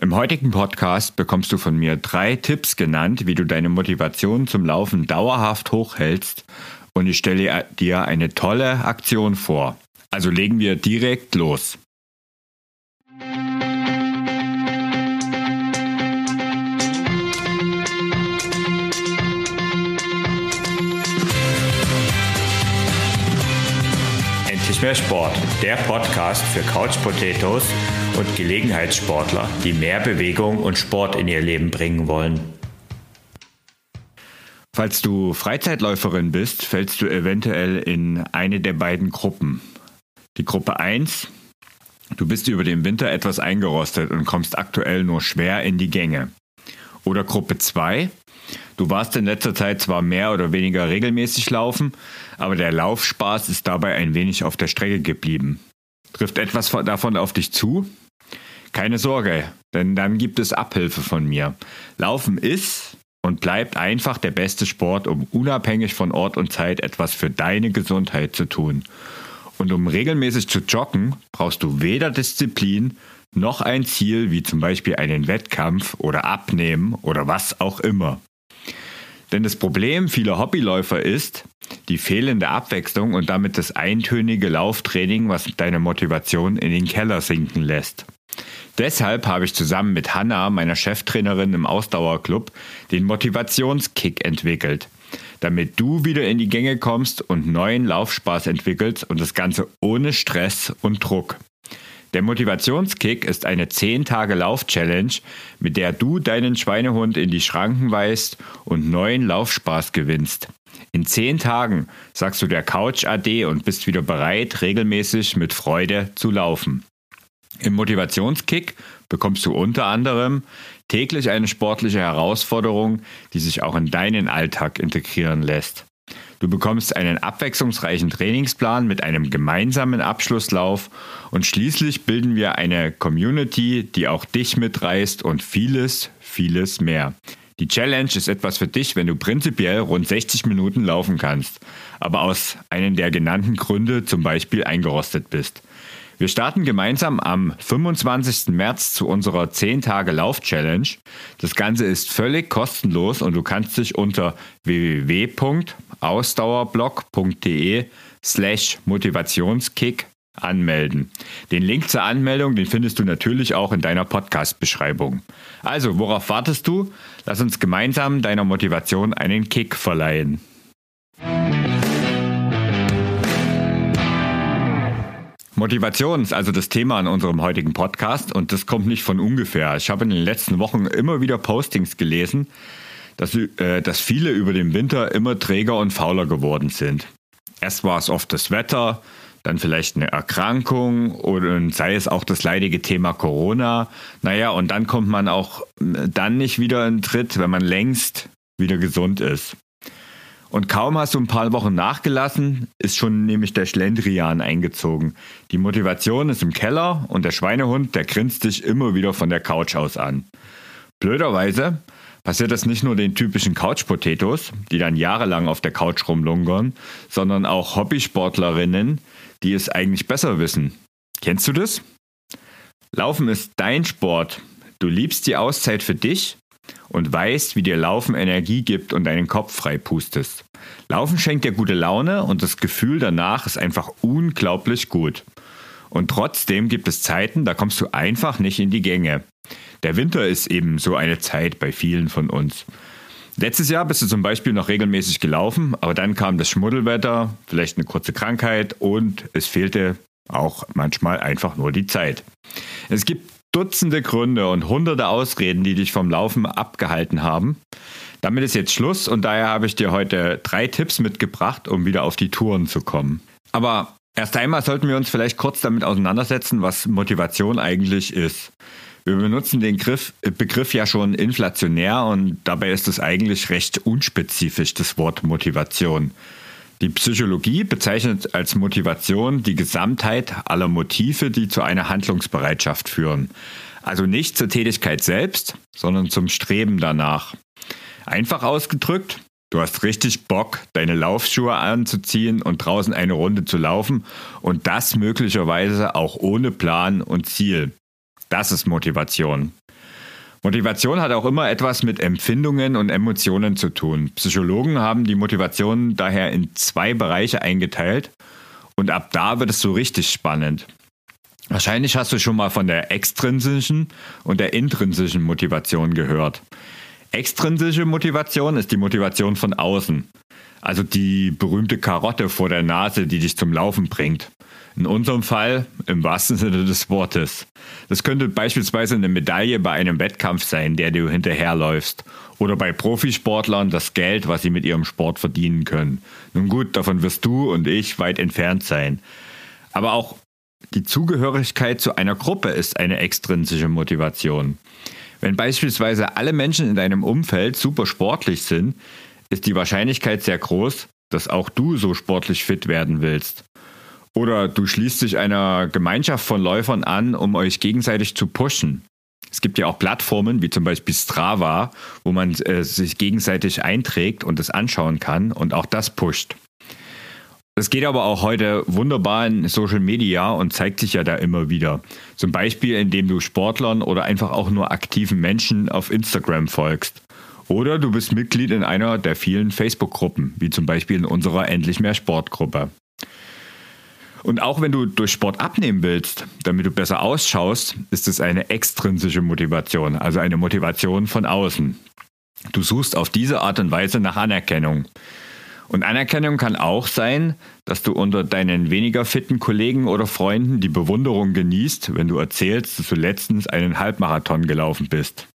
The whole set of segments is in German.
Im heutigen Podcast bekommst du von mir drei Tipps genannt, wie du deine Motivation zum Laufen dauerhaft hochhältst und ich stelle dir eine tolle Aktion vor. Also legen wir direkt los. Endlich mehr Sport, der Podcast für Couch Potatoes und Gelegenheitssportler, die mehr Bewegung und Sport in ihr Leben bringen wollen. Falls du Freizeitläuferin bist, fällst du eventuell in eine der beiden Gruppen. Die Gruppe 1, du bist über den Winter etwas eingerostet und kommst aktuell nur schwer in die Gänge. Oder Gruppe 2, du warst in letzter Zeit zwar mehr oder weniger regelmäßig laufen, aber der Laufspaß ist dabei ein wenig auf der Strecke geblieben. Trifft etwas davon auf dich zu? Keine Sorge, denn dann gibt es Abhilfe von mir. Laufen ist und bleibt einfach der beste Sport, um unabhängig von Ort und Zeit etwas für deine Gesundheit zu tun. Und um regelmäßig zu joggen, brauchst du weder Disziplin noch ein Ziel wie zum Beispiel einen Wettkampf oder Abnehmen oder was auch immer. Denn das Problem vieler Hobbyläufer ist die fehlende Abwechslung und damit das eintönige Lauftraining, was deine Motivation in den Keller sinken lässt. Deshalb habe ich zusammen mit Hanna, meiner Cheftrainerin im Ausdauerclub, den Motivationskick entwickelt, damit du wieder in die Gänge kommst und neuen Laufspaß entwickelst und das Ganze ohne Stress und Druck. Der Motivationskick ist eine 10 Tage Lauf-Challenge, mit der du deinen Schweinehund in die Schranken weist und neuen Laufspaß gewinnst. In 10 Tagen sagst du der Couch AD und bist wieder bereit, regelmäßig mit Freude zu laufen. Im Motivationskick bekommst du unter anderem täglich eine sportliche Herausforderung, die sich auch in deinen Alltag integrieren lässt. Du bekommst einen abwechslungsreichen Trainingsplan mit einem gemeinsamen Abschlusslauf und schließlich bilden wir eine Community, die auch dich mitreißt und vieles, vieles mehr. Die Challenge ist etwas für dich, wenn du prinzipiell rund 60 Minuten laufen kannst, aber aus einem der genannten Gründe zum Beispiel eingerostet bist. Wir starten gemeinsam am 25. März zu unserer 10 Tage Lauf Challenge. Das Ganze ist völlig kostenlos und du kannst dich unter www.ausdauerblog.de slash Motivationskick anmelden. Den Link zur Anmeldung, den findest du natürlich auch in deiner Podcast-Beschreibung. Also, worauf wartest du? Lass uns gemeinsam deiner Motivation einen Kick verleihen. Motivation ist also das Thema in unserem heutigen Podcast und das kommt nicht von ungefähr. Ich habe in den letzten Wochen immer wieder Postings gelesen, dass, äh, dass viele über den Winter immer träger und fauler geworden sind. Erst war es oft das Wetter, dann vielleicht eine Erkrankung oder sei es auch das leidige Thema Corona. Naja, und dann kommt man auch äh, dann nicht wieder in Tritt, wenn man längst wieder gesund ist. Und kaum hast du ein paar Wochen nachgelassen, ist schon nämlich der Schlendrian eingezogen. Die Motivation ist im Keller und der Schweinehund, der grinst dich immer wieder von der Couch aus an. Blöderweise passiert das nicht nur den typischen Couch-Potatoes, die dann jahrelang auf der Couch rumlungern, sondern auch Hobbysportlerinnen, die es eigentlich besser wissen. Kennst du das? Laufen ist dein Sport. Du liebst die Auszeit für dich und weißt, wie dir Laufen Energie gibt und deinen Kopf frei pustest. Laufen schenkt dir gute Laune und das Gefühl danach ist einfach unglaublich gut. Und trotzdem gibt es Zeiten, da kommst du einfach nicht in die Gänge. Der Winter ist eben so eine Zeit bei vielen von uns. Letztes Jahr bist du zum Beispiel noch regelmäßig gelaufen, aber dann kam das Schmuddelwetter, vielleicht eine kurze Krankheit und es fehlte auch manchmal einfach nur die Zeit. Es gibt Dutzende Gründe und hunderte Ausreden, die dich vom Laufen abgehalten haben. Damit ist jetzt Schluss und daher habe ich dir heute drei Tipps mitgebracht, um wieder auf die Touren zu kommen. Aber erst einmal sollten wir uns vielleicht kurz damit auseinandersetzen, was Motivation eigentlich ist. Wir benutzen den Griff, Begriff ja schon inflationär und dabei ist es eigentlich recht unspezifisch, das Wort Motivation. Die Psychologie bezeichnet als Motivation die Gesamtheit aller Motive, die zu einer Handlungsbereitschaft führen. Also nicht zur Tätigkeit selbst, sondern zum Streben danach. Einfach ausgedrückt, du hast richtig Bock, deine Laufschuhe anzuziehen und draußen eine Runde zu laufen und das möglicherweise auch ohne Plan und Ziel. Das ist Motivation. Motivation hat auch immer etwas mit Empfindungen und Emotionen zu tun. Psychologen haben die Motivation daher in zwei Bereiche eingeteilt und ab da wird es so richtig spannend. Wahrscheinlich hast du schon mal von der extrinsischen und der intrinsischen Motivation gehört. Extrinsische Motivation ist die Motivation von außen, also die berühmte Karotte vor der Nase, die dich zum Laufen bringt. In unserem Fall im wahrsten Sinne des Wortes. Das könnte beispielsweise eine Medaille bei einem Wettkampf sein, der du hinterherläufst. Oder bei Profisportlern das Geld, was sie mit ihrem Sport verdienen können. Nun gut, davon wirst du und ich weit entfernt sein. Aber auch die Zugehörigkeit zu einer Gruppe ist eine extrinsische Motivation. Wenn beispielsweise alle Menschen in deinem Umfeld super sportlich sind, ist die Wahrscheinlichkeit sehr groß, dass auch du so sportlich fit werden willst. Oder du schließt dich einer Gemeinschaft von Läufern an, um euch gegenseitig zu pushen. Es gibt ja auch Plattformen wie zum Beispiel Strava, wo man äh, sich gegenseitig einträgt und es anschauen kann und auch das pusht. Das geht aber auch heute wunderbar in Social Media und zeigt sich ja da immer wieder. Zum Beispiel, indem du Sportlern oder einfach auch nur aktiven Menschen auf Instagram folgst. Oder du bist Mitglied in einer der vielen Facebook-Gruppen, wie zum Beispiel in unserer Endlich mehr Sportgruppe. Und auch wenn du durch Sport abnehmen willst, damit du besser ausschaust, ist es eine extrinsische Motivation, also eine Motivation von außen. Du suchst auf diese Art und Weise nach Anerkennung. Und Anerkennung kann auch sein, dass du unter deinen weniger fitten Kollegen oder Freunden die Bewunderung genießt, wenn du erzählst, dass du letztens einen Halbmarathon gelaufen bist.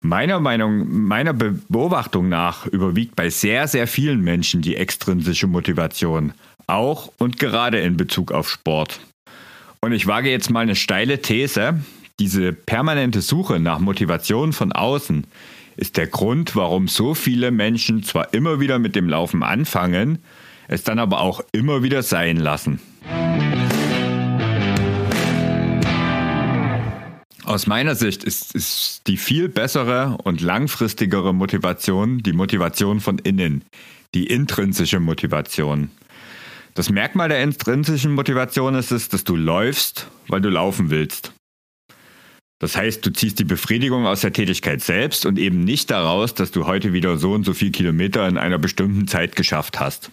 Meiner Meinung, meiner Beobachtung nach überwiegt bei sehr, sehr vielen Menschen die extrinsische Motivation. Auch und gerade in Bezug auf Sport. Und ich wage jetzt mal eine steile These. Diese permanente Suche nach Motivation von außen ist der Grund, warum so viele Menschen zwar immer wieder mit dem Laufen anfangen, es dann aber auch immer wieder sein lassen. Aus meiner Sicht ist, ist die viel bessere und langfristigere Motivation die Motivation von innen, die intrinsische Motivation. Das Merkmal der intrinsischen Motivation ist es, dass du läufst, weil du laufen willst. Das heißt, du ziehst die Befriedigung aus der Tätigkeit selbst und eben nicht daraus, dass du heute wieder so und so viel Kilometer in einer bestimmten Zeit geschafft hast.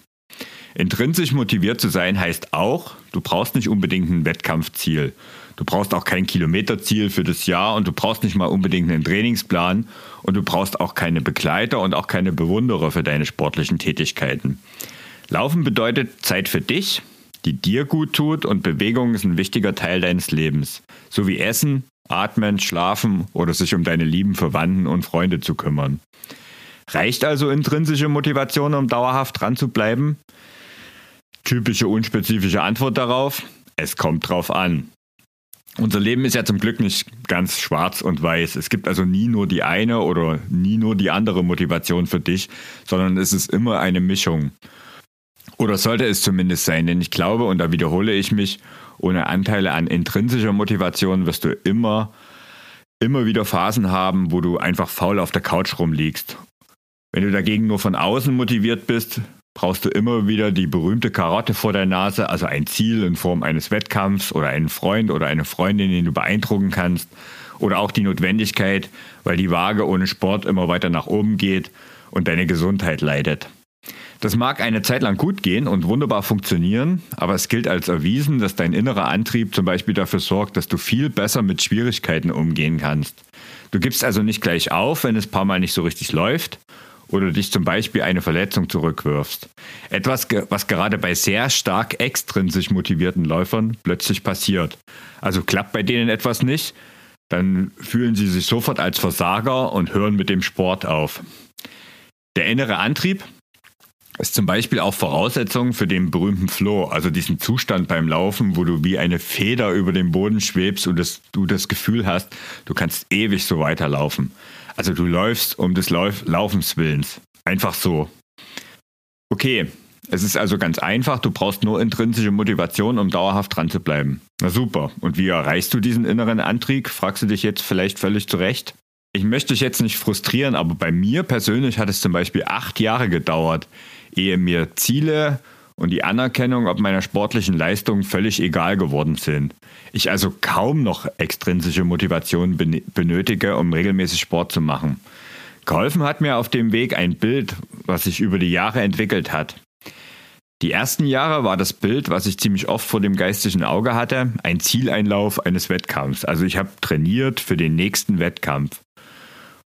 Intrinsisch motiviert zu sein heißt auch, du brauchst nicht unbedingt ein Wettkampfziel. Du brauchst auch kein Kilometerziel für das Jahr und du brauchst nicht mal unbedingt einen Trainingsplan und du brauchst auch keine Begleiter und auch keine Bewunderer für deine sportlichen Tätigkeiten. Laufen bedeutet Zeit für dich, die dir gut tut und Bewegung ist ein wichtiger Teil deines Lebens. So wie Essen, Atmen, Schlafen oder sich um deine lieben Verwandten und Freunde zu kümmern. Reicht also intrinsische Motivation, um dauerhaft dran zu bleiben? Typische unspezifische Antwort darauf, es kommt drauf an. Unser Leben ist ja zum Glück nicht ganz schwarz und weiß. Es gibt also nie nur die eine oder nie nur die andere Motivation für dich, sondern es ist immer eine Mischung. Oder sollte es zumindest sein, denn ich glaube, und da wiederhole ich mich, ohne Anteile an intrinsischer Motivation wirst du immer, immer wieder Phasen haben, wo du einfach faul auf der Couch rumliegst. Wenn du dagegen nur von außen motiviert bist, brauchst du immer wieder die berühmte Karotte vor der Nase, also ein Ziel in Form eines Wettkampfs oder einen Freund oder eine Freundin, den du beeindrucken kannst. Oder auch die Notwendigkeit, weil die Waage ohne Sport immer weiter nach oben geht und deine Gesundheit leidet. Das mag eine Zeit lang gut gehen und wunderbar funktionieren, aber es gilt als erwiesen, dass dein innerer Antrieb zum Beispiel dafür sorgt, dass du viel besser mit Schwierigkeiten umgehen kannst. Du gibst also nicht gleich auf, wenn es ein paar Mal nicht so richtig läuft oder dich zum Beispiel eine Verletzung zurückwirfst. Etwas, was gerade bei sehr stark extrinsisch motivierten Läufern plötzlich passiert. Also klappt bei denen etwas nicht, dann fühlen sie sich sofort als Versager und hören mit dem Sport auf. Der innere Antrieb, ist zum Beispiel auch Voraussetzung für den berühmten Flow, also diesen Zustand beim Laufen, wo du wie eine Feder über dem Boden schwebst und das, du das Gefühl hast, du kannst ewig so weiterlaufen. Also du läufst um des Lauf Laufens willens. Einfach so. Okay, es ist also ganz einfach, du brauchst nur intrinsische Motivation, um dauerhaft dran zu bleiben. Na super. Und wie erreichst du diesen inneren Antrieb? Fragst du dich jetzt vielleicht völlig zurecht? Ich möchte dich jetzt nicht frustrieren, aber bei mir persönlich hat es zum Beispiel acht Jahre gedauert, ehe mir Ziele und die Anerkennung ob meiner sportlichen Leistung völlig egal geworden sind. Ich also kaum noch extrinsische Motivation benötige, um regelmäßig Sport zu machen. Geholfen hat mir auf dem Weg ein Bild, was sich über die Jahre entwickelt hat. Die ersten Jahre war das Bild, was ich ziemlich oft vor dem geistigen Auge hatte, ein Zieleinlauf eines Wettkampfs. Also ich habe trainiert für den nächsten Wettkampf.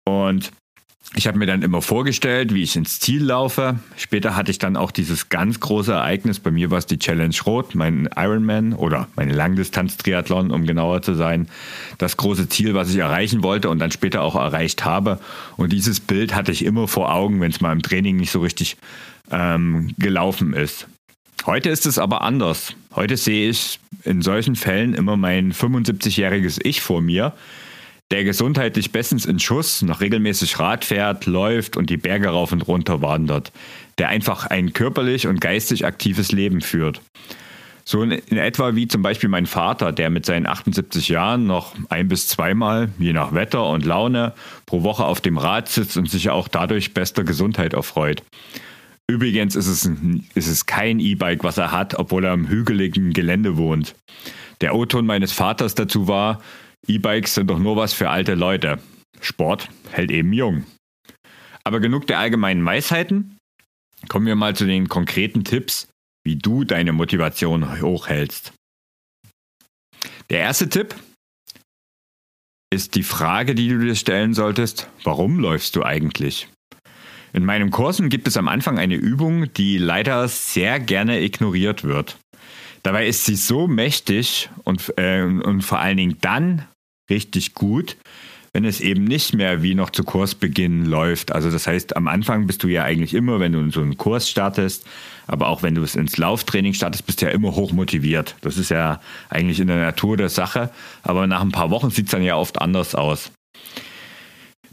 Und ich habe mir dann immer vorgestellt, wie ich ins Ziel laufe. Später hatte ich dann auch dieses ganz große Ereignis. Bei mir war es die Challenge Rot, mein Ironman oder mein Langdistanz-Triathlon, um genauer zu sein. Das große Ziel, was ich erreichen wollte und dann später auch erreicht habe. Und dieses Bild hatte ich immer vor Augen, wenn es mal im Training nicht so richtig ähm, gelaufen ist. Heute ist es aber anders. Heute sehe ich in solchen Fällen immer mein 75-jähriges Ich vor mir, der gesundheitlich bestens in Schuss, noch regelmäßig Rad fährt, läuft und die Berge rauf und runter wandert, der einfach ein körperlich und geistig aktives Leben führt. So in, etwa wie zum Beispiel mein Vater, der mit seinen 78 Jahren noch ein bis zweimal, je nach Wetter und Laune, pro Woche auf dem Rad sitzt und sich auch dadurch bester Gesundheit erfreut. Übrigens ist es, ist es kein E-Bike, was er hat, obwohl er im hügeligen Gelände wohnt. Der O-Ton meines Vaters dazu war, E-Bikes sind doch nur was für alte Leute. Sport hält eben jung. Aber genug der allgemeinen Weisheiten. Kommen wir mal zu den konkreten Tipps, wie du deine Motivation hochhältst. Der erste Tipp ist die Frage, die du dir stellen solltest, warum läufst du eigentlich? In meinen Kursen gibt es am Anfang eine Übung, die leider sehr gerne ignoriert wird. Dabei ist sie so mächtig und, äh, und vor allen Dingen dann richtig gut, wenn es eben nicht mehr wie noch zu Kursbeginn läuft. Also das heißt, am Anfang bist du ja eigentlich immer, wenn du so einen Kurs startest, aber auch wenn du es ins Lauftraining startest, bist du ja immer hoch motiviert. Das ist ja eigentlich in der Natur der Sache, aber nach ein paar Wochen sieht es dann ja oft anders aus.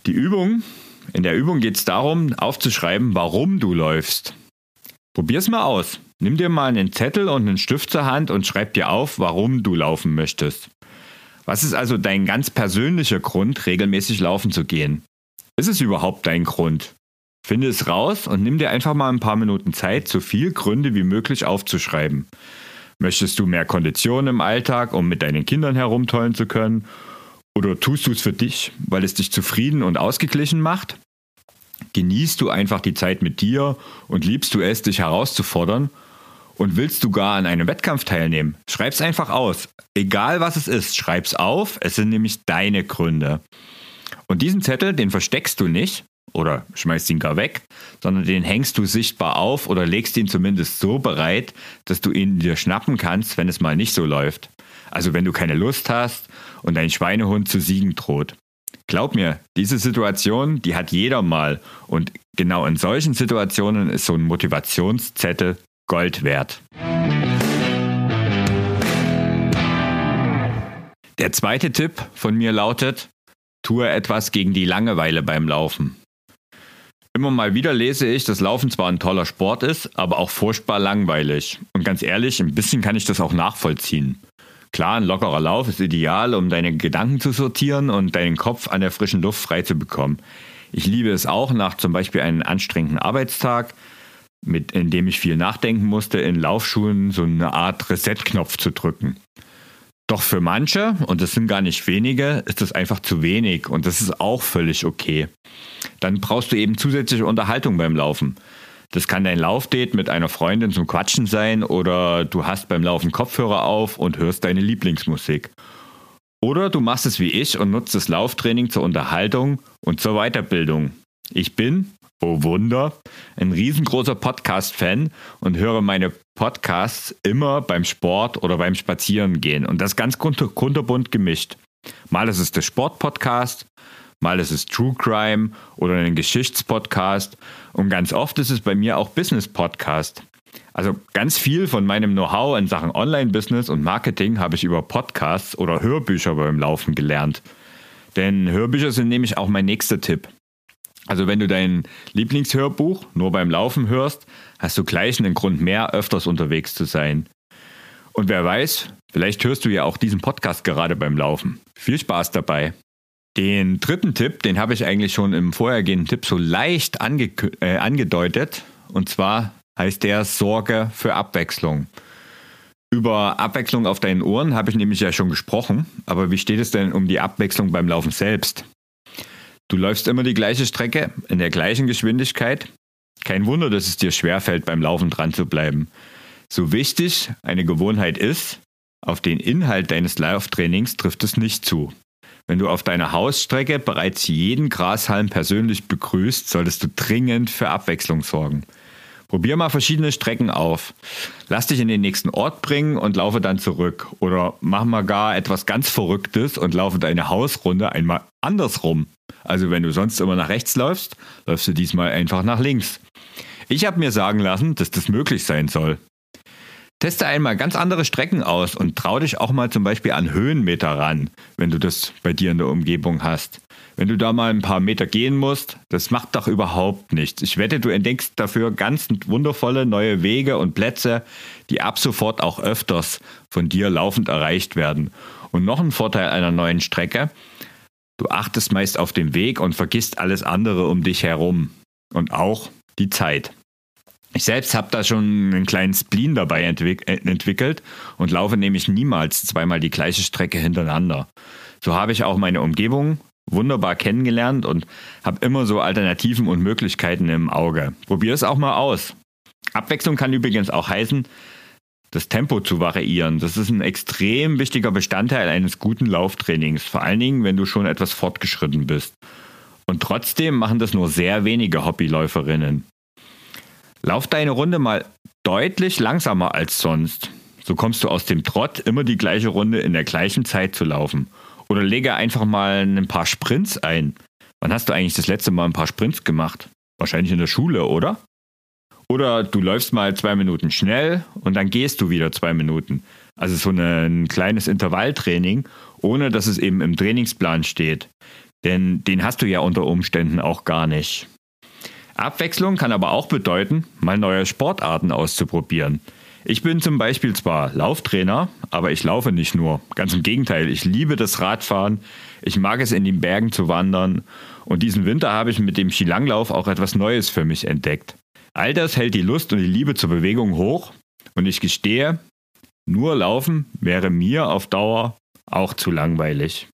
Die Übung, in der Übung geht es darum, aufzuschreiben, warum du läufst. Probier's mal aus. Nimm dir mal einen Zettel und einen Stift zur Hand und schreib dir auf, warum du laufen möchtest. Was ist also dein ganz persönlicher Grund, regelmäßig laufen zu gehen? Ist es überhaupt dein Grund? Finde es raus und nimm dir einfach mal ein paar Minuten Zeit, so viele Gründe wie möglich aufzuschreiben. Möchtest du mehr Konditionen im Alltag, um mit deinen Kindern herumtollen zu können? Oder tust du es für dich, weil es dich zufrieden und ausgeglichen macht? Genießt du einfach die Zeit mit dir und liebst du es, dich herauszufordern? Und willst du gar an einem Wettkampf teilnehmen? Schreib's einfach aus. Egal was es ist, schreib's auf. Es sind nämlich deine Gründe. Und diesen Zettel, den versteckst du nicht oder schmeißt ihn gar weg, sondern den hängst du sichtbar auf oder legst ihn zumindest so bereit, dass du ihn dir schnappen kannst, wenn es mal nicht so läuft. Also wenn du keine Lust hast und dein Schweinehund zu siegen droht. Glaub mir, diese Situation, die hat jeder mal. Und genau in solchen Situationen ist so ein Motivationszettel Gold wert. Der zweite Tipp von mir lautet, tue etwas gegen die Langeweile beim Laufen. Immer mal wieder lese ich, dass Laufen zwar ein toller Sport ist, aber auch furchtbar langweilig. Und ganz ehrlich, ein bisschen kann ich das auch nachvollziehen. Klar, ein lockerer Lauf ist ideal, um deine Gedanken zu sortieren und deinen Kopf an der frischen Luft frei zu bekommen. Ich liebe es auch, nach zum Beispiel einem anstrengenden Arbeitstag, mit, in dem ich viel nachdenken musste, in Laufschuhen so eine Art Reset-Knopf zu drücken. Doch für manche, und das sind gar nicht wenige, ist das einfach zu wenig und das ist auch völlig okay. Dann brauchst du eben zusätzliche Unterhaltung beim Laufen. Das kann dein Laufdate mit einer Freundin zum Quatschen sein oder du hast beim Laufen Kopfhörer auf und hörst deine Lieblingsmusik. Oder du machst es wie ich und nutzt das Lauftraining zur Unterhaltung und zur Weiterbildung. Ich bin, oh Wunder, ein riesengroßer Podcast-Fan und höre meine Podcasts immer beim Sport oder beim Spazierengehen und das ganz kunterbunt gemischt. Mal ist es der Sport-Podcast, mal ist es True Crime oder ein Geschichtspodcast und ganz oft ist es bei mir auch Business-Podcast. Also ganz viel von meinem Know-how in Sachen Online-Business und Marketing habe ich über Podcasts oder Hörbücher beim Laufen gelernt. Denn Hörbücher sind nämlich auch mein nächster Tipp. Also wenn du dein Lieblingshörbuch nur beim Laufen hörst, hast du gleich einen Grund mehr, öfters unterwegs zu sein. Und wer weiß, vielleicht hörst du ja auch diesen Podcast gerade beim Laufen. Viel Spaß dabei. Den dritten Tipp, den habe ich eigentlich schon im vorhergehenden Tipp so leicht ange äh, angedeutet. Und zwar heißt der Sorge für Abwechslung. Über Abwechslung auf deinen Ohren habe ich nämlich ja schon gesprochen, aber wie steht es denn um die Abwechslung beim Laufen selbst? Du läufst immer die gleiche Strecke in der gleichen Geschwindigkeit. Kein Wunder, dass es dir schwerfällt, beim Laufen dran zu bleiben. So wichtig eine Gewohnheit ist, auf den Inhalt deines Lauftrainings trifft es nicht zu. Wenn du auf deiner Hausstrecke bereits jeden Grashalm persönlich begrüßt, solltest du dringend für Abwechslung sorgen. Probier mal verschiedene Strecken auf. Lass dich in den nächsten Ort bringen und laufe dann zurück. Oder mach mal gar etwas ganz Verrücktes und laufe deine Hausrunde einmal andersrum. Also wenn du sonst immer nach rechts läufst, läufst du diesmal einfach nach links. Ich habe mir sagen lassen, dass das möglich sein soll. Teste einmal ganz andere Strecken aus und trau dich auch mal zum Beispiel an Höhenmeter ran, wenn du das bei dir in der Umgebung hast. Wenn du da mal ein paar Meter gehen musst, das macht doch überhaupt nichts. Ich wette, du entdeckst dafür ganz wundervolle neue Wege und Plätze, die ab sofort auch öfters von dir laufend erreicht werden. Und noch ein Vorteil einer neuen Strecke, du achtest meist auf den Weg und vergisst alles andere um dich herum. Und auch die Zeit. Ich selbst habe da schon einen kleinen Spleen dabei entwick äh, entwickelt und laufe nämlich niemals zweimal die gleiche Strecke hintereinander. So habe ich auch meine Umgebung wunderbar kennengelernt und habe immer so Alternativen und Möglichkeiten im Auge. Probier es auch mal aus. Abwechslung kann übrigens auch heißen, das Tempo zu variieren. Das ist ein extrem wichtiger Bestandteil eines guten Lauftrainings, vor allen Dingen, wenn du schon etwas fortgeschritten bist. Und trotzdem machen das nur sehr wenige Hobbyläuferinnen. Lauf deine Runde mal deutlich langsamer als sonst. So kommst du aus dem Trott, immer die gleiche Runde in der gleichen Zeit zu laufen. Oder lege einfach mal ein paar Sprints ein. Wann hast du eigentlich das letzte Mal ein paar Sprints gemacht? Wahrscheinlich in der Schule, oder? Oder du läufst mal zwei Minuten schnell und dann gehst du wieder zwei Minuten. Also so ein kleines Intervalltraining, ohne dass es eben im Trainingsplan steht. Denn den hast du ja unter Umständen auch gar nicht. Abwechslung kann aber auch bedeuten, mal neue Sportarten auszuprobieren. Ich bin zum Beispiel zwar Lauftrainer, aber ich laufe nicht nur. Ganz im Gegenteil, ich liebe das Radfahren, ich mag es in den Bergen zu wandern und diesen Winter habe ich mit dem Skilanglauf auch etwas Neues für mich entdeckt. All das hält die Lust und die Liebe zur Bewegung hoch und ich gestehe, nur Laufen wäre mir auf Dauer auch zu langweilig.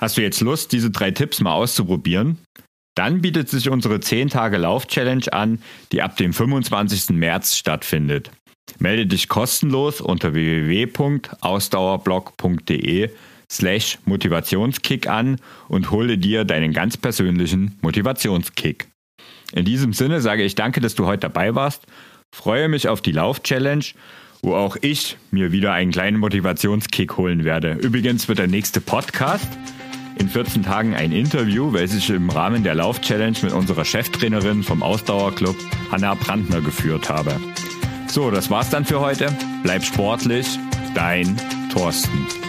Hast du jetzt Lust, diese drei Tipps mal auszuprobieren? Dann bietet sich unsere 10 Tage Lauf-Challenge an, die ab dem 25. März stattfindet. Melde dich kostenlos unter www.ausdauerblog.de slash Motivationskick an und hole dir deinen ganz persönlichen Motivationskick. In diesem Sinne sage ich danke, dass du heute dabei warst, freue mich auf die Lauf-Challenge, wo auch ich mir wieder einen kleinen Motivationskick holen werde. Übrigens wird der nächste Podcast in 14 Tagen ein Interview, welches ich im Rahmen der Lauf-Challenge mit unserer Cheftrainerin vom Ausdauerclub, Hanna Brandner, geführt habe. So, das war's dann für heute. Bleib sportlich, dein Thorsten.